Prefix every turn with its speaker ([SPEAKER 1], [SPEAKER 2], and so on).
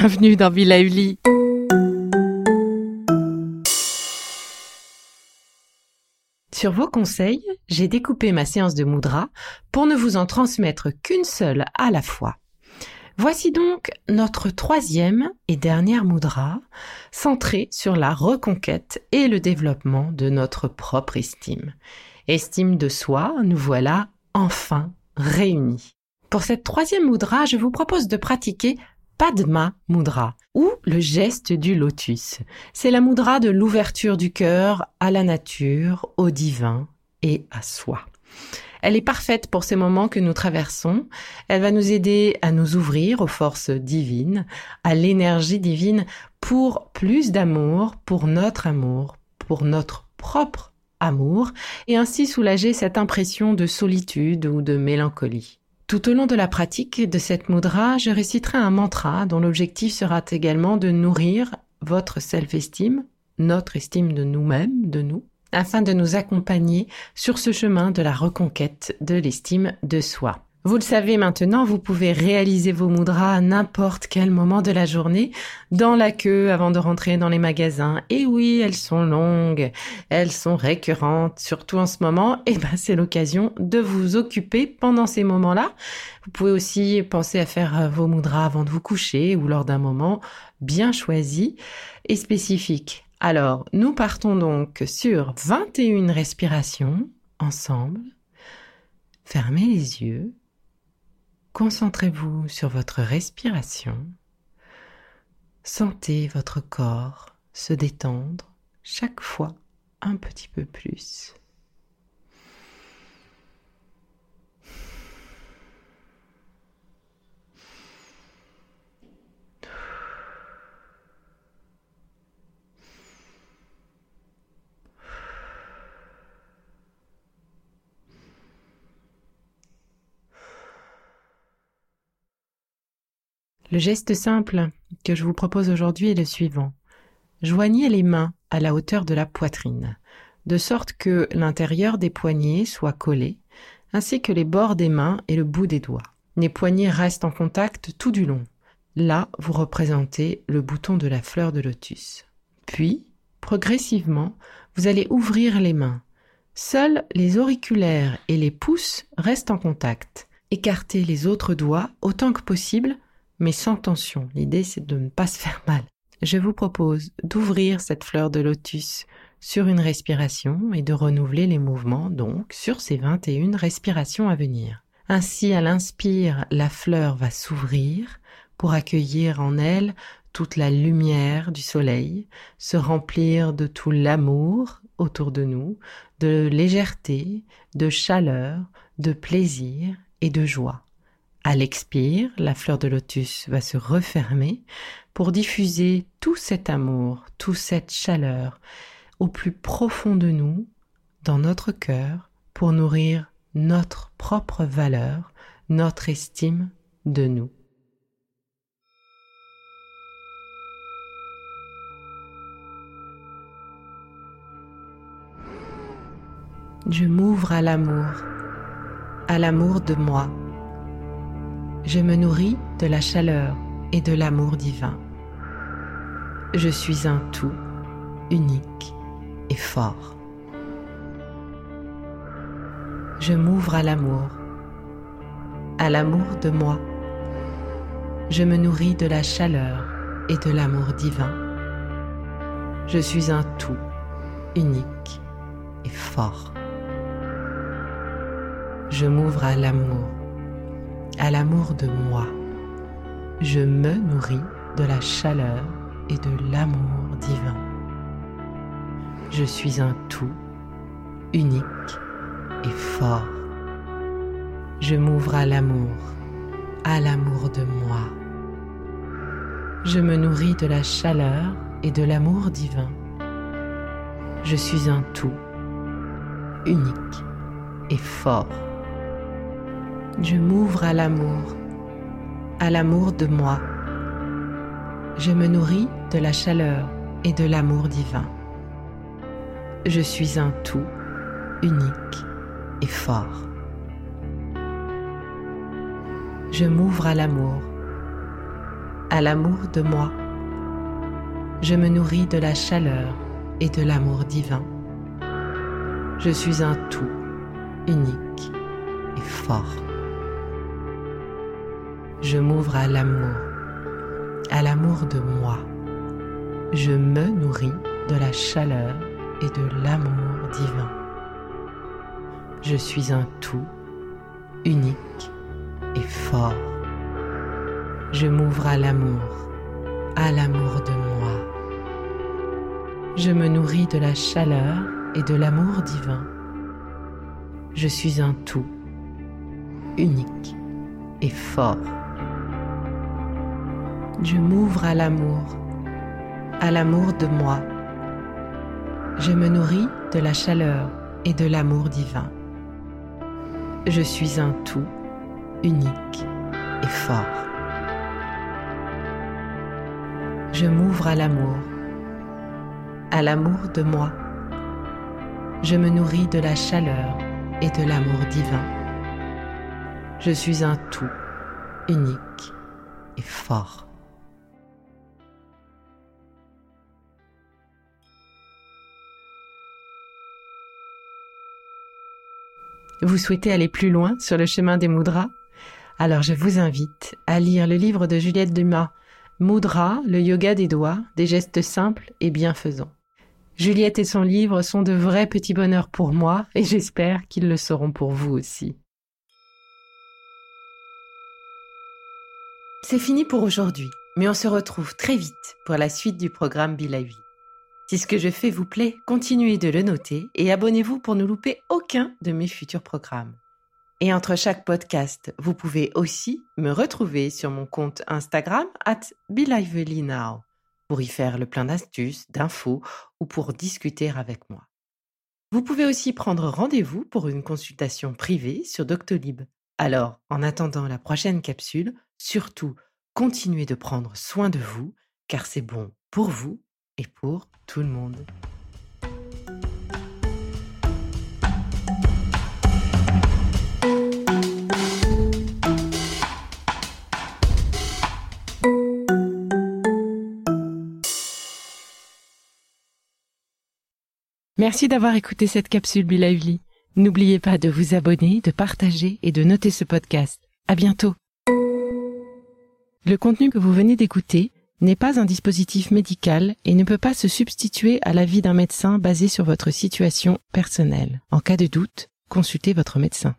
[SPEAKER 1] Bienvenue dans Villa Uli. Sur vos conseils, j'ai découpé ma séance de Moudra pour ne vous en transmettre qu'une seule à la fois. Voici donc notre troisième et dernière Moudra, centrée sur la reconquête et le développement de notre propre estime. Estime de soi, nous voilà enfin réunis. Pour cette troisième Moudra, je vous propose de pratiquer Padma Mudra ou le geste du lotus. C'est la mudra de l'ouverture du cœur à la nature, au divin et à soi. Elle est parfaite pour ces moments que nous traversons. Elle va nous aider à nous ouvrir aux forces divines, à l'énergie divine pour plus d'amour, pour notre amour, pour notre propre amour, et ainsi soulager cette impression de solitude ou de mélancolie. Tout au long de la pratique de cette mudra, je réciterai un mantra dont l'objectif sera également de nourrir votre self-estime, notre estime de nous-mêmes, de nous, afin de nous accompagner sur ce chemin de la reconquête de l'estime de soi. Vous le savez maintenant, vous pouvez réaliser vos mudras à n'importe quel moment de la journée, dans la queue avant de rentrer dans les magasins. Et oui, elles sont longues, elles sont récurrentes, surtout en ce moment. Et ben, c'est l'occasion de vous occuper pendant ces moments-là. Vous pouvez aussi penser à faire euh, vos mudras avant de vous coucher ou lors d'un moment bien choisi et spécifique. Alors, nous partons donc sur 21 respirations ensemble. Fermez les yeux Concentrez-vous sur votre respiration. Sentez votre corps se détendre chaque fois un petit peu plus. Le geste simple que je vous propose aujourd'hui est le suivant. Joignez les mains à la hauteur de la poitrine, de sorte que l'intérieur des poignets soit collé, ainsi que les bords des mains et le bout des doigts. Les poignets restent en contact tout du long. Là, vous représentez le bouton de la fleur de lotus. Puis, progressivement, vous allez ouvrir les mains. Seuls les auriculaires et les pouces restent en contact. Écartez les autres doigts autant que possible mais sans tension. L'idée, c'est de ne pas se faire mal. Je vous propose d'ouvrir cette fleur de lotus sur une respiration et de renouveler les mouvements, donc, sur ces 21 respirations à venir. Ainsi, à l'inspire, la fleur va s'ouvrir pour accueillir en elle toute la lumière du soleil, se remplir de tout l'amour autour de nous, de légèreté, de chaleur, de plaisir et de joie. À l'expire, la fleur de lotus va se refermer pour diffuser tout cet amour, toute cette chaleur au plus profond de nous, dans notre cœur, pour nourrir notre propre valeur, notre estime de nous. Je m'ouvre à l'amour, à l'amour de moi je me nourris de la chaleur et de l'amour divin. Je suis un tout unique et fort. Je m'ouvre à l'amour, à l'amour de moi. je me nourris de la chaleur et de l'amour divin. Je suis un tout unique et fort. Je m'ouvre à l'amour, à l'amour de moi. Je me nourris de la chaleur et de l'amour divin. Je suis un tout unique et fort. Je m'ouvre à l'amour, à l'amour de moi. Je me nourris de la chaleur et de l'amour divin. Je suis un tout unique et fort. Je m'ouvre à l'amour, à l'amour de moi. Je me nourris de la chaleur et de l'amour divin. Je suis un tout unique et fort. Je m'ouvre à l'amour, à l'amour de moi. Je me nourris de la chaleur et de l'amour divin. Je suis un tout unique et fort. Je m'ouvre à l'amour, à l'amour de moi. Je me nourris de la chaleur et de l'amour divin. Je suis un tout unique et fort. Je m'ouvre à l'amour, à l'amour de moi. Je me nourris de la chaleur et de l'amour divin. Je suis un tout unique et fort. Je m'ouvre à l'amour, à l'amour de moi. Je me nourris de la chaleur et de l'amour divin. Je suis un tout unique et fort. Je m'ouvre à l'amour, à l'amour de moi. Je me nourris de la chaleur et de l'amour divin. Je suis un tout unique et fort. Vous souhaitez aller plus loin sur le chemin des moudras? Alors je vous invite à lire le livre de Juliette Dumas, Moudra, le yoga des doigts, des gestes simples et bienfaisants. Juliette et son livre sont de vrais petits bonheurs pour moi et j'espère qu'ils le seront pour vous aussi. C'est fini pour aujourd'hui, mais on se retrouve très vite pour la suite du programme Be. Si ce que je fais vous plaît, continuez de le noter et abonnez-vous pour ne louper aucun de mes futurs programmes. Et entre chaque podcast, vous pouvez aussi me retrouver sur mon compte Instagram at BeLivelyNow pour y faire le plein d'astuces, d'infos ou pour discuter avec moi. Vous pouvez aussi prendre rendez-vous pour une consultation privée sur Doctolib. Alors, en attendant la prochaine capsule, surtout, continuez de prendre soin de vous car c'est bon pour vous et pour tout le monde. Merci d'avoir écouté cette capsule Be Lively. N'oubliez pas de vous abonner, de partager et de noter ce podcast. À bientôt. Le contenu que vous venez d'écouter n'est pas un dispositif médical et ne peut pas se substituer à l'avis d'un médecin basé sur votre situation personnelle. En cas de doute, consultez votre médecin.